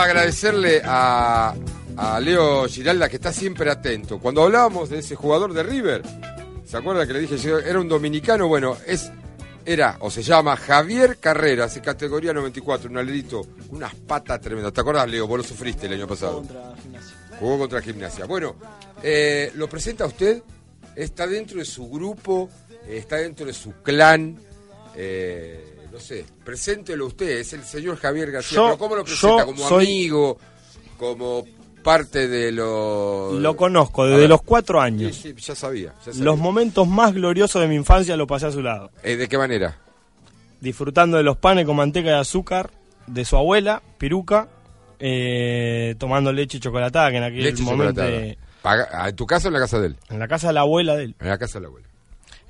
Agradecerle a, a Leo Giralda que está siempre atento. Cuando hablábamos de ese jugador de River, ¿se acuerda que le dije yo era un dominicano? Bueno, es era o se llama Javier Carreras, de categoría 94, un alerito, unas patas tremendas. ¿Te acordás, Leo? Vos lo sufriste el año pasado. Contra Gimnasia. Jugó contra Gimnasia. Bueno, eh, lo presenta usted, está dentro de su grupo, está dentro de su clan. eh, no sé, preséntelo usted, es el señor Javier García. Yo- pero ¿cómo lo presenta? ¿Como soy- amigo? ¿Como parte de lo...? Lo conozco desde los cuatro Sí, años. sí, ya sabía. ya sabía. Los momentos más gloriosos de mi infancia lo pasé a su lado. Eh, ¿De qué manera? Disfrutando de los panes con manteca de azúcar de su abuela, Piruca, eh, tomando leche chocolatada, que en aquel Leche momento... eh, ah, ¿En tu casa o en la casa de él? en la casa de la abuela de él. En la casa de la abuela.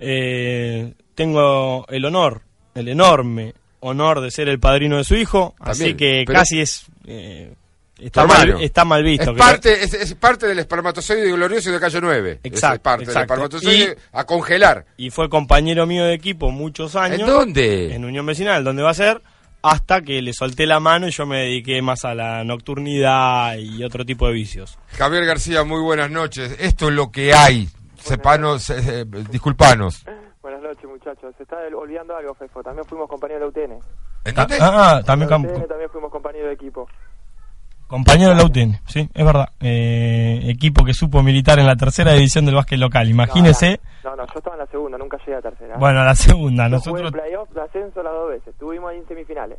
Eh, tengo el honor, el enorme honor de ser el padrino de su hijo, así que pero- casi es... eh, está, mal, está mal visto. Es parte, es, es parte del espermatozoide glorioso de Calle 9. Exacto, Es parte exacto. del espermatozoide a congelar. y fue compañero mío de equipo muchos años. ¿En dónde? En Unión Vecinal, donde va a ser, hasta que le solté la mano y yo me dediqué más a la nocturnidad y otro tipo de vicios. Javier García, muy buenas noches. Esto es lo que hay. Sepanos, eh, eh, disculpanos. Muchachos. Se está olvidando algo, Fefo. También fuimos compañeros de la UTN. ¿En dónde? Ah, también. UTN también fuimos compañeros de equipo. Compañero de la UTN, sí, es verdad. Eh, equipo que supo militar en la tercera división del básquet local. Imagínese, No, no, yo estaba en la segunda, nunca llegué a tercera. bueno, la segunda. Yo jugué Nosotros, en playoff de ascenso las dos veces. Estuvimos ahí en semifinales.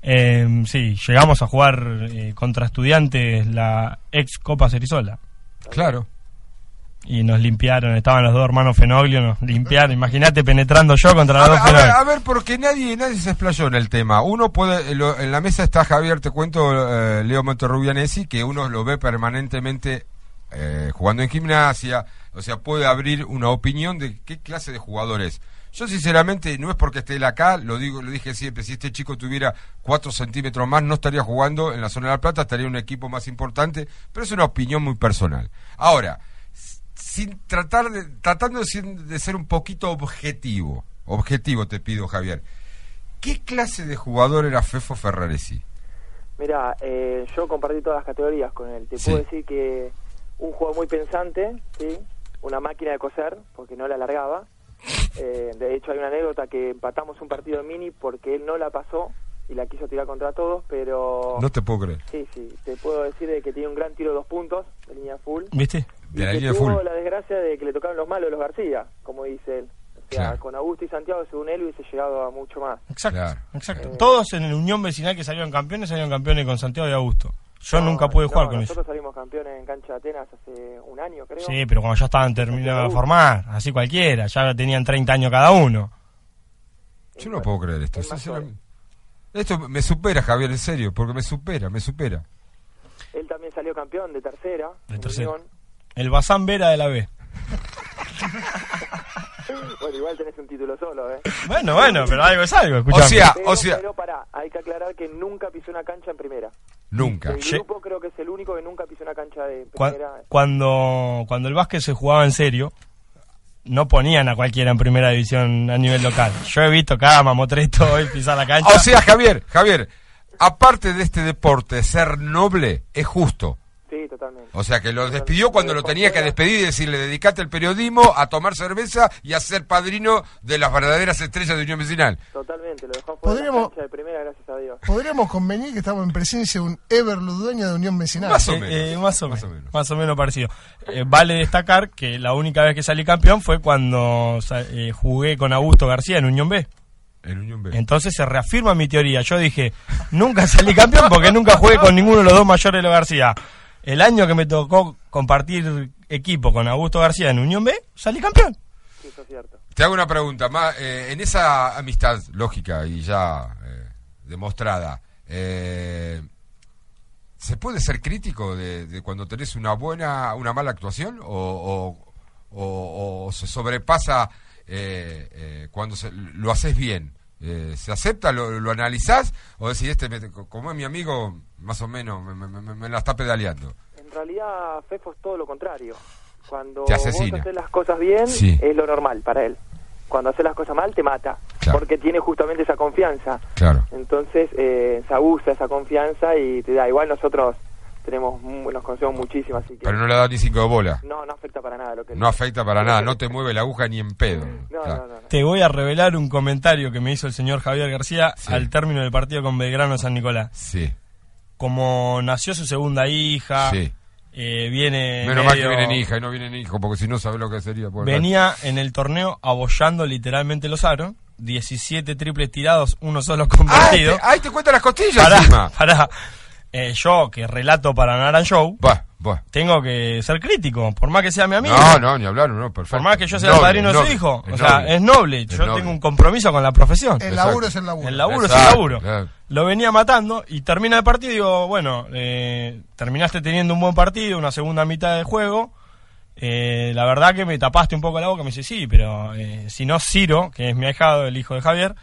eh, sí, llegamos a jugar eh, contra estudiantes la ex Copa Cerizola. Claro. Y nos limpiaron, estaban los dos hermanos Fenoglio, nos limpiaron. Imagínate penetrando yo contra A los ver, dos a ver, a ver, porque nadie, nadie se explayó en el tema. Uno puede, lo- en la mesa está Javier, te cuento, eh, Leo Monterrubianesi, que uno lo ve permanentemente eh, jugando en gimnasia, o sea, puede abrir una opinión de qué clase de jugador es. Yo sinceramente, no es porque esté él acá, lo digo, lo dije siempre, si este chico tuviera cuatro centímetros más, no estaría jugando en la zona de la plata, estaría en un equipo más importante, pero es una opinión muy personal. Ahora, sin tratar de, tratando de ser, de ser un poquito objetivo, objetivo te pido Javier, ¿qué clase de jugador era Fefo Ferraresi? Mira, eh, yo compartí todas las categorías con él. Te Sí. puedo decir que un jugador muy pensante, ¿sí? Una máquina de coser, porque no la alargaba. Eh, de hecho, hay una anécdota que empatamos un partido en mini porque él no la pasó y la quiso tirar contra todos, pero... No te puedo creer. Sí, sí, te puedo decir de que tiene un gran tiro de dos puntos, de línea full. ¿Viste? Y De la que línea tuvo full. la desgracia de que le tocaron los malos los García, como dice él. O sea, Claro. con Augusto y Santiago, según él, hubiese llegado a mucho más. Exacto, Claro. exacto. Eh, Todos en la Unión Vecinal que salieron campeones, salieron campeones con Santiago y Augusto. Yo No, nunca pude no, jugar con ellos. Nosotros salimos campeones en cancha de Atenas hace un año, creo. Sí, pero cuando ya estaban terminando de formar, así cualquiera, ya tenían 30 años cada uno. Yo no puedo creer esto, sinceramente. Esto me supera, Javier, en serio, porque me supera, me supera. Él también salió campeón de tercera. De tercera. Unión. El Bazán Vera de la B. Bueno, igual tenés un título solo, ¿eh? Bueno, bueno, pero algo es algo, escuchame. O sea, Pero, o sea, pero pará, hay que aclarar que nunca pisó una cancha en primera. nunca. El Ye- grupo creo que es el único que nunca pisó una cancha de Cua- primera. cuando, cuando el básquet se jugaba en serio, no ponían a cualquiera en primera división a nivel local. Yo he visto cada mamotreto hoy pisar la cancha. O sea, Javier, Javier, aparte de este deporte, ser noble es justo. Totalmente. O sea, que lo despidió cuando lo tenía que despedir y decirle, dedicate al periodismo, a tomar cerveza y a ser padrino de las verdaderas estrellas de Unión Vecinal. Totalmente, lo dejó fuera de la Podríamos- cancha de primera, gracias a Dios. Podríamos convenir que estamos en presencia de un Ever Ludueña de Unión Vecinal. Más o Eh, menos. eh, más, o Más menos, menos. más o menos parecido. Eh, vale destacar que la única vez que salí campeón fue cuando eh, jugué con Augusto García en Unión B. En Unión B. Entonces se reafirma mi teoría. Yo dije, nunca salí campeón porque nunca jugué con ninguno de los dos mayores de los García. El año que me tocó compartir equipo con Augusto García en Unión B, salí campeón. Sí, eso es cierto. Te hago una pregunta, más eh, en esa amistad lógica y ya eh, demostrada, eh, ¿se puede ser crítico de, de cuando tenés una buena, una mala actuación o, o- o- o se sobrepasa eh, eh, cuando se- lo haces bien? Eh, ¿Se acepta, lo, lo analizás o decís, este, me- como es mi amigo, más o menos me, me- me- la está pedaleando? En realidad, Fefo es todo lo contrario. Cuando Te vos haces las cosas bien, Sí. es lo normal para él. Cuando haces las cosas mal, te mata. Claro. Porque tiene justamente esa confianza. Claro. Entonces, eh, se abusa esa confianza y te da. Igual nosotros tenemos mu- nos conocemos muchísimo, así que. Pero no le da ni cinco de bola. No, no afecta para nada lo que No afecta para nada, no te mueve la aguja ni en pedo. No, Claro. no, no, no. Te voy a revelar un comentario que me hizo el señor Javier García Sí. al término del partido con Belgrano San Nicolás. Sí, Como nació su segunda hija, sí. eh, viene. Menos mal que vienen hija y no vienen hijos, porque si no sabes lo que sería. Venía en el torneo abollando literalmente los aros. 17 triples tirados, uno solo ¡Ah! convertido. te- ¡Ahí te cuenta las costillas Pará, encima! pará. Eh, yo, que relato para Naran Show, tengo que ser crítico, por más que sea mi amigo. No, no, ni hablar, no, perfecto. Por más que yo sea el Noble, padrino de su noble, hijo. O sea, noble. es noble. Yo noble. tengo un compromiso con la profesión. El Exacto. laburo es el laburo. El laburo es el laburo. claro. Lo venía matando y termina el partido y digo, bueno, eh, terminaste teniendo un buen partido, una segunda mitad de juego. Eh, la verdad que me tapaste un poco la boca. Me dice, sí, pero eh, si no Ciro, que es mi ahijado, el hijo de Javier,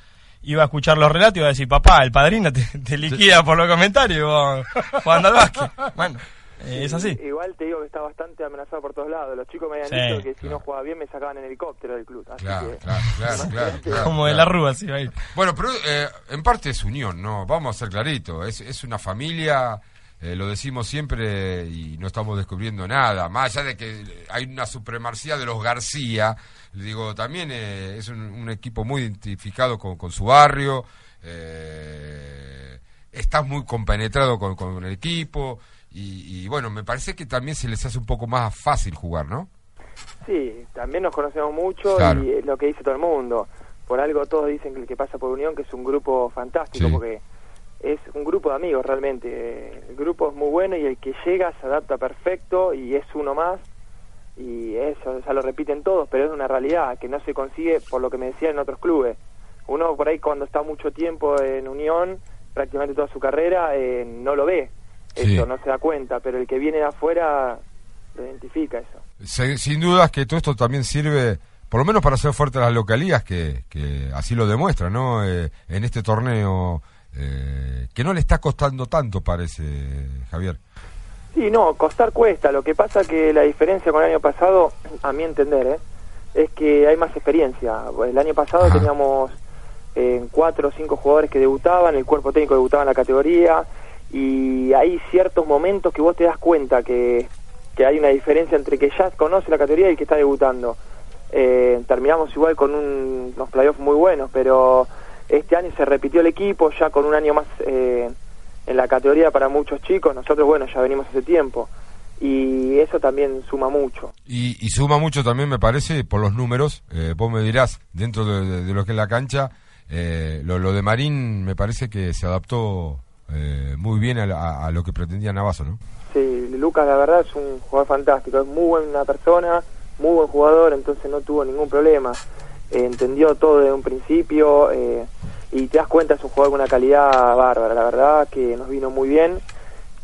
iba a escuchar los relatos y iba a decir, papá, el padrino te, te liquida por los comentarios vos jugando al básquet. Bueno, eh, es así. Igual te digo que está bastante amenazado por todos lados. Los chicos me habían Sí, dicho que si claro. no jugaba bien me sacaban en helicóptero del club. Así Claro, que, claro, claro, claro, claro, Como de la rúa, sí, va a ir. Bueno, pero eh, en parte es unión, ¿no? Vamos a ser claritos. Es, es una familia, eh, lo decimos siempre y no estamos descubriendo nada. Más allá de que hay una supremacía de los García, le digo, también eh, es un, un equipo muy identificado con, con su barrio. Eh, estás muy compenetrado con, con el equipo. Y, y bueno, me parece que también se les hace un poco más fácil jugar, ¿no? Sí, también nos conocemos mucho Claro. y es lo que dice todo el mundo. Por algo todos dicen que el que pasa por Unión que es un grupo fantástico Sí. porque es un grupo de amigos realmente. El grupo es muy bueno y el que llega se adapta perfecto y es uno más. Y eso ya lo repiten todos, pero es una realidad que no se consigue por lo que me decían en otros clubes. Uno por ahí cuando está mucho tiempo en Unión, prácticamente toda su carrera, eh, no lo ve. Sí. Eso no se da cuenta, pero el que viene de afuera lo identifica eso. Se- sin dudas que todo esto también sirve, por lo menos para hacer fuertes las localías, que, que así lo demuestra, ¿no? Eh, en este torneo, eh, que no le está costando tanto, parece, Javier. Sí, no, costar cuesta. Lo que pasa que la diferencia con el año pasado, a mi entender, ¿eh? es que hay más experiencia. El año pasado Ajá. teníamos eh, cuatro o cinco jugadores que debutaban, el cuerpo técnico debutaba en la categoría y hay ciertos momentos que vos te das cuenta que, que hay una diferencia entre que ya conoce la categoría y que está debutando. Eh, terminamos igual con un- unos playoffs muy buenos, pero este año se repitió el equipo ya con un año más eh, en la categoría para muchos chicos. Nosotros, bueno, ya venimos hace tiempo y eso también suma mucho. Y, y suma mucho también, me parece, por los números. Eh, vos me dirás, dentro de, de- de lo que es la cancha, eh, lo, lo de Marín me parece que se adaptó eh, muy bien a, la- a lo que pretendía Navazo, ¿no? Sí, Lucas la verdad es un jugador fantástico, es muy buena persona, muy buen jugador, entonces no tuvo ningún problema. Eh, entendió todo desde un principio eh, y te das cuenta es un jugador con una calidad bárbara, la verdad que nos vino muy bien,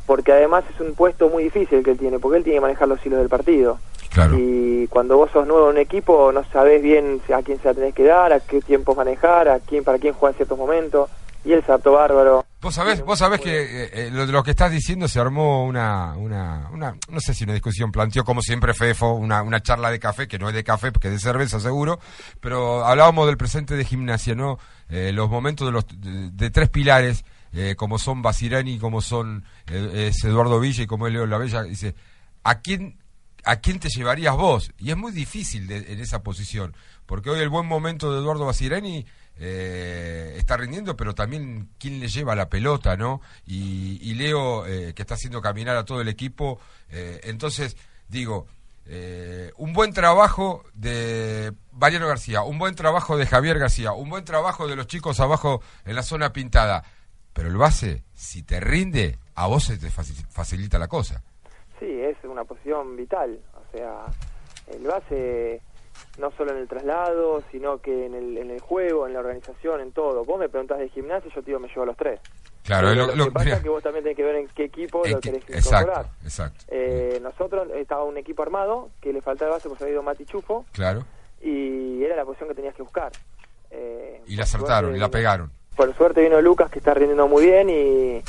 porque además es un puesto muy difícil que él tiene, porque él tiene que manejar los hilos del partido. Claro. Y cuando vos sos nuevo en un equipo no sabés bien a quién se la tenés que dar, a qué tiempo manejar, a quién para quién jugar en ciertos momentos, y él se adaptó bárbaro. Vos sabés, vos sabés que eh, eh, lo de lo que estás diciendo se armó una, una, una, no sé si una discusión, planteó como siempre Fefo, una, una charla de café, que no es de café, porque es de cerveza seguro, pero hablábamos del presente de gimnasia, ¿no? Eh, los momentos de los de, de tres pilares, eh, como son Basirani, como son eh, es Eduardo Villa y como es Leo Lavella, dice, ¿a quién ¿a quién te llevarías vos? Y es muy difícil de- en esa posición, porque hoy el buen momento de Eduardo Basirani eh, está rindiendo, pero también quién le lleva la pelota, ¿no? Y, y Leo, eh, que está haciendo caminar a todo el equipo, eh, entonces, digo, un buen trabajo de Mariano García, un buen trabajo de Javier García, un buen trabajo de los chicos abajo en la zona pintada. Pero el base, si te rinde, a vos se te faci- facilita la cosa. Sí, es una posición vital. O sea, el base no solo en el traslado, sino que en el, en el juego, en la organización, en todo. Vos me preguntás de gimnasia yo te digo, me llevo a los tres. Claro, es lo, lo- que pasa mira, es que vos también tenés que ver en qué equipo en lo que- querés exacto, incorporar. exacto. Eh, nosotros estaba un equipo armado que le faltaba base se había ido Mati Chufo claro. y era la posición que tenías que buscar. Eh, Y la acertaron, suerte y la pegaron. Por suerte vino Lucas que está rindiendo muy bien y,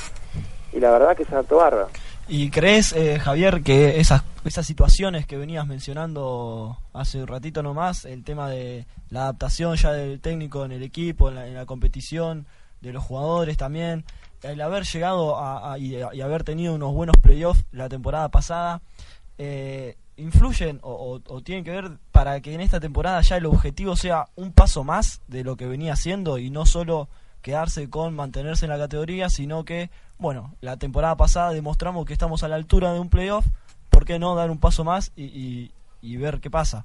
y la verdad que se adaptó bárbaro. ¿Y crees, eh, Javier, que esas, esas situaciones que venías mencionando hace un ratito nomás, el tema de la adaptación ya del técnico en el equipo, en la, competición, de los jugadores también, el haber llegado a, y, haber tenido unos buenos playoffs la temporada pasada, eh, influyen o, o- o tienen que ver para que en esta temporada ya el objetivo sea un paso más de lo que venía haciendo y no solo quedarse con mantenerse en la categoría, sino que, bueno, la temporada pasada demostramos que estamos a la altura de un playoff, ¿por qué no dar un paso más y, ver qué pasa?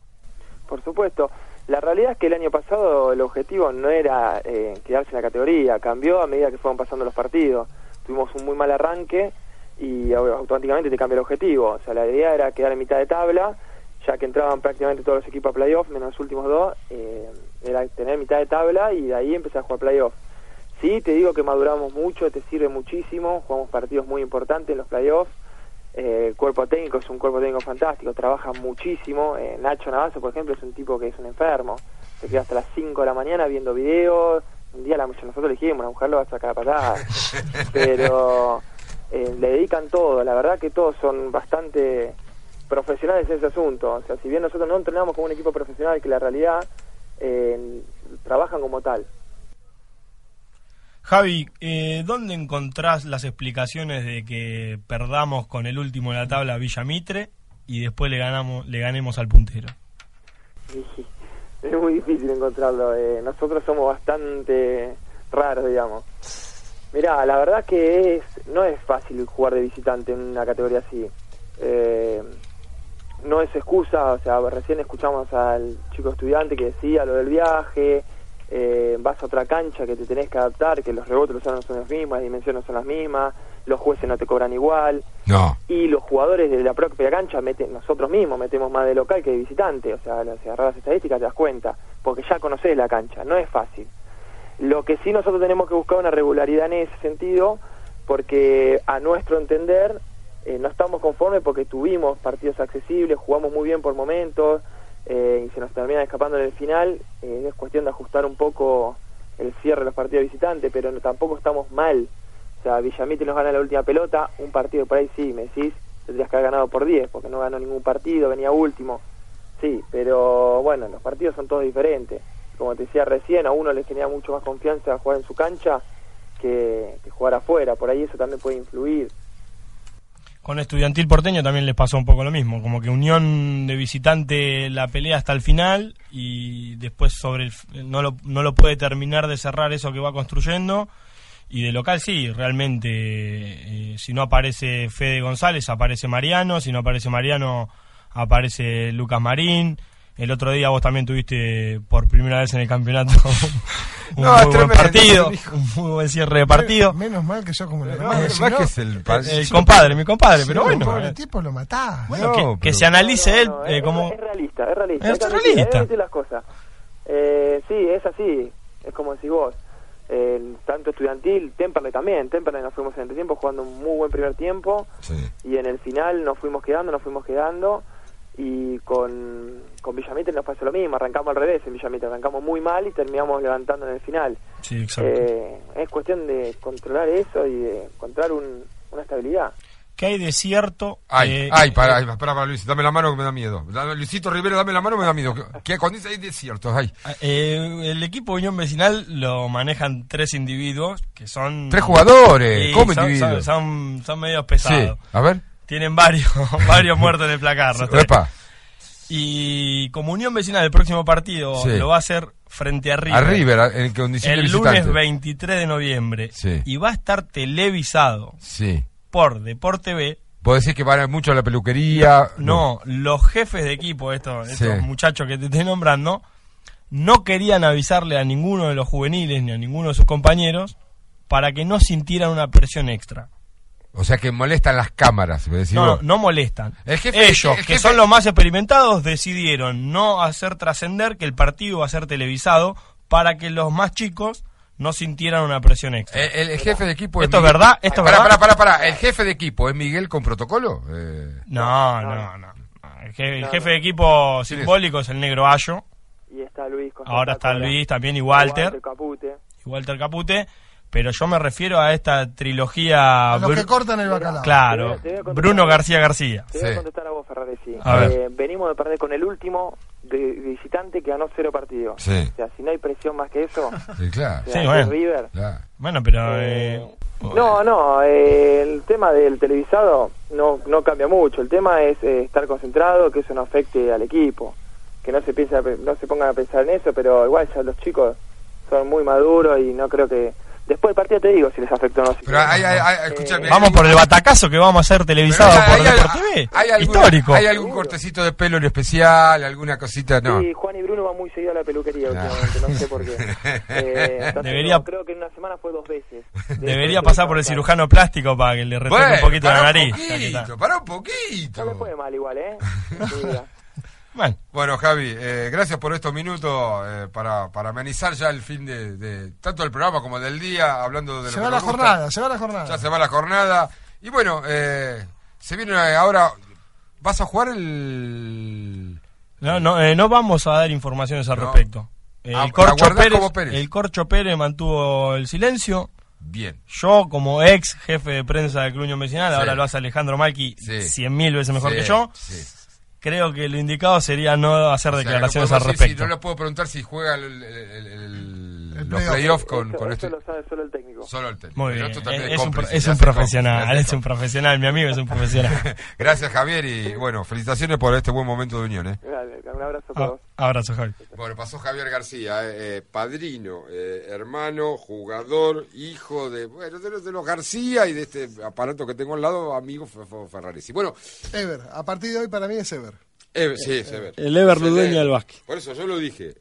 Por supuesto. La realidad es que el año pasado el objetivo no era eh, quedarse en la categoría, cambió a medida que fueron pasando los partidos. Tuvimos un muy mal arranque y au- automáticamente te cambia el objetivo. O sea, la idea era quedar en mitad de tabla, ya que entraban prácticamente todos los equipos a playoff, menos los últimos dos, eh, era tener mitad de tabla y de ahí empezar a jugar playoff. Sí, te digo que maduramos mucho, te sirve muchísimo, jugamos partidos muy importantes en los playoffs. Eh, el cuerpo técnico es un cuerpo técnico fantástico, trabaja muchísimo. Eh, Nacho Navazo, por ejemplo, es un tipo que es un enfermo. Se queda hasta las 5 de la mañana viendo videos. Un día la, nosotros le dijimos, la mujer lo va a sacar a patada. Pero eh, le dedican todo. La verdad que todos son bastante profesionales en ese asunto. O sea, si bien nosotros no entrenamos como un equipo profesional, que la realidad eh, trabajan como tal. Javi, eh, ¿dónde encontrás las explicaciones de que perdamos con el último de la tabla a Villa Mitre y después le ganamos le ganemos al puntero? Es muy difícil encontrarlo. eh, nosotros somos bastante raros, digamos. Mirá, la verdad que es no es fácil jugar de visitante en una categoría así. Eh, no es excusa, o sea, recién escuchamos al chico estudiante que decía lo del viaje, eh, vas a otra cancha que te tenés que adaptar, que los rebotes no son los mismos, las dimensiones no son las mismas, los jueces no te cobran igual, No, y los jugadores de la propia cancha meten, nosotros mismos metemos más de local que de visitante, o sea, si agarras las estadísticas te das cuenta, porque ya conoces la cancha, no es fácil. Lo que sí nosotros tenemos que buscar una regularidad en ese sentido, porque a nuestro entender eh, no estamos conformes porque tuvimos partidos accesibles, jugamos muy bien por momentos eh, y se nos termina escapando en el final, eh, es cuestión de ajustar un poco el cierre de los partidos visitantes, pero tampoco estamos mal. O sea, Villamite nos gana la última pelota, un partido por ahí sí, me decís, tendrías que haber ganado por 10, porque no ganó ningún partido, venía último. Sí, pero bueno, los partidos son todos diferentes. Como te decía recién, a uno le genera mucho más confianza jugar en su cancha que jugar afuera, por ahí eso también puede influir. Con Estudiantil Porteño también les pasó un poco lo mismo, como que Unión de visitante la pelea hasta el final y después sobre el, no, lo, no lo puede terminar de cerrar eso que va construyendo. Y de local sí, realmente, eh, si no aparece Fede González, aparece Mariano, si no aparece Mariano, aparece Lucas Marín. El otro día vos también tuviste por primera vez en el campeonato un No, muy buen tremendo, partido, un muy buen cierre de partido. Menos mal que yo como la no, hermana, es si más no, que es el, pa- El compadre, mi compadre, pero no, bueno. pobre eh. tipo lo matás. Bueno, No, que, pero- que se analice él eh, es, como... es realista, es realista. Es realista. las cosas. Eh, sí, es así, es como decís vos. Eh, tanto estudiantil, Temperley también. Temperley nos fuimos en el tiempo jugando un muy buen primer tiempo Sí. y en el final nos fuimos quedando, nos fuimos quedando y con, con Villamite nos pasó lo mismo, arrancamos al revés en Villamite, arrancamos muy mal y terminamos levantando en el final. Sí, exacto. Eh, es cuestión de controlar eso y de encontrar un, una estabilidad. ¿Qué hay de cierto? Ay, eh, ay, para, ay, para, para, Luis, dame la mano que me da miedo. Luisito Rivero, dame la mano, me da miedo. Que cuando dice hay desiertos, ay. eh, el equipo Unión Vecinal lo manejan tres individuos que son... Tres jugadores, ¿cómo son, individuos? son, son, son medios Sí, pesados. a ver. Tienen varios, varios muertos en el placar. Epa, Y como Unión Vecinal el próximo partido Sí. lo va a hacer frente a River. a El lunes 23 de noviembre. Sí. Y va a estar televisado Sí. por Deporte B Vos decís que van mucho a la peluquería. No, los jefes de equipo, estos, muchachos que te estoy nombrando, no querían avisarle a ninguno de los juveniles ni a ninguno de sus compañeros para que no sintieran una presión extra. O sea que molestan las cámaras. me decís No, vos. no molestan. El jefe- Ellos, el que jefe- son los más experimentados, decidieron no hacer trascender que el partido va a ser televisado para que los más chicos no sintieran una presión extra. El, el jefe de equipo ¿Esto es Miguel- verdad? ¿Esto es Pará, verdad? pará, pará, pará. ¿El jefe de equipo es Miguel con protocolo? Eh, no, no, no. El, je- el jefe de equipo ¿Quién es? simbólico es el negro Ayo. Y está Luis. con Ahora está. Luis también y Walter. Capute. y Walter Capute, pero yo me refiero a esta trilogía. A los Bru- que cortan el bacalao. Claro, Te voy a- te voy a contestar. Bruno García García. Te voy a contestar a vos, Ferraresi. A ver. Eh, venimos de perder con el último de, de visitante que ganó cero partidos. Sí. O sea, si no hay presión más que eso, sí, claro. o sea, Sí, bueno. River. claro. Bueno, pero. Eh, eh, No, no, eh, el tema del televisado no, no cambia mucho. El tema es eh, estar concentrado, que eso no afecte al equipo. Que no se piensa, no se pongan a pensar en eso, pero igual ya los chicos son muy maduros y no creo que... Después del partido te digo si les afectó o no. si Pero hay, hay, hay- Eh, escúchame, Vamos por el batacazo que vamos a hacer pero televisado hay- por hay- Deport TV. hay alguna- Histórico. ¿Hay algún cortecito de pelo en especial? ¿Alguna cosita? No. Sí, Juan y Bruno van muy seguido a la peluquería No. últimamente, no sé por qué. Eh, entonces, Debería- no, creo que en una semana fue dos veces. Debería pasar por el cirujano plástico para que le retoque Bueno, un poquito la nariz. Poquito, pará un No me poquito. puede mal igual, ¿eh? Sí. Bueno, Bueno, Javi, eh, gracias por estos minutos eh, para, para amenizar ya el fin de, de- tanto del programa como del día, hablando de lo Se que va la nos gusta. jornada, se va la jornada. Ya se va la jornada. Y bueno, eh, se viene ahora. ¿Vas a jugar el.? no, no, eh, no vamos a dar informaciones al No. respecto. Ah, El Corcho, Pérez, el Corcho Pérez mantuvo el silencio. Bien. Yo, como ex jefe de prensa del Club Sí. ahora lo hace Alejandro Malqui Sí. cien mil veces mejor Sí, que yo. Sí. Creo que lo indicado sería no hacer O sea, declaraciones no al podemos decir- respecto. no le puedo preguntar si juega el- el- El los playoff. playoffs con, Eso- con eso este. lo sabe solo el técnico. Solo el técnico. Muy bien, esto también es, un, es un profesional, cómplice, es un profesional, mi amigo es un profesional. Gracias, Javier, y bueno, felicitaciones por este buen momento de unión. ¿eh? Dale, un abrazo para Ah, vos. abrazo, Javi. Bueno, pasó Javier García, eh, eh, padrino, eh, hermano, jugador, hijo de, bueno, de, los- de los García y de este aparato que tengo al lado, amigo Fe- Fe- Ferraresi. Bueno, Ever, a partir de hoy para mí es Ever. Ever, sí, es Ever. El Ever Es Ever. del básquet. Por eso yo lo dije,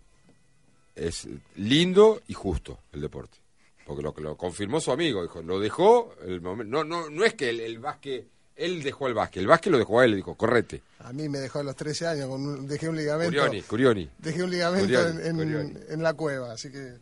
es lindo y justo el deporte. Porque lo, lo confirmó su amigo, dijo, lo dejó, el momen- no, no, no es que el, el básquet, él dejó el básquet, el básquet lo dejó a él, le dijo, correte. A mí me dejó a los 13 años, con un- dejé un ligamento. Curioni, Curioni. Dejé un ligamento Curioni, en, en- Curioni. en la cueva, así que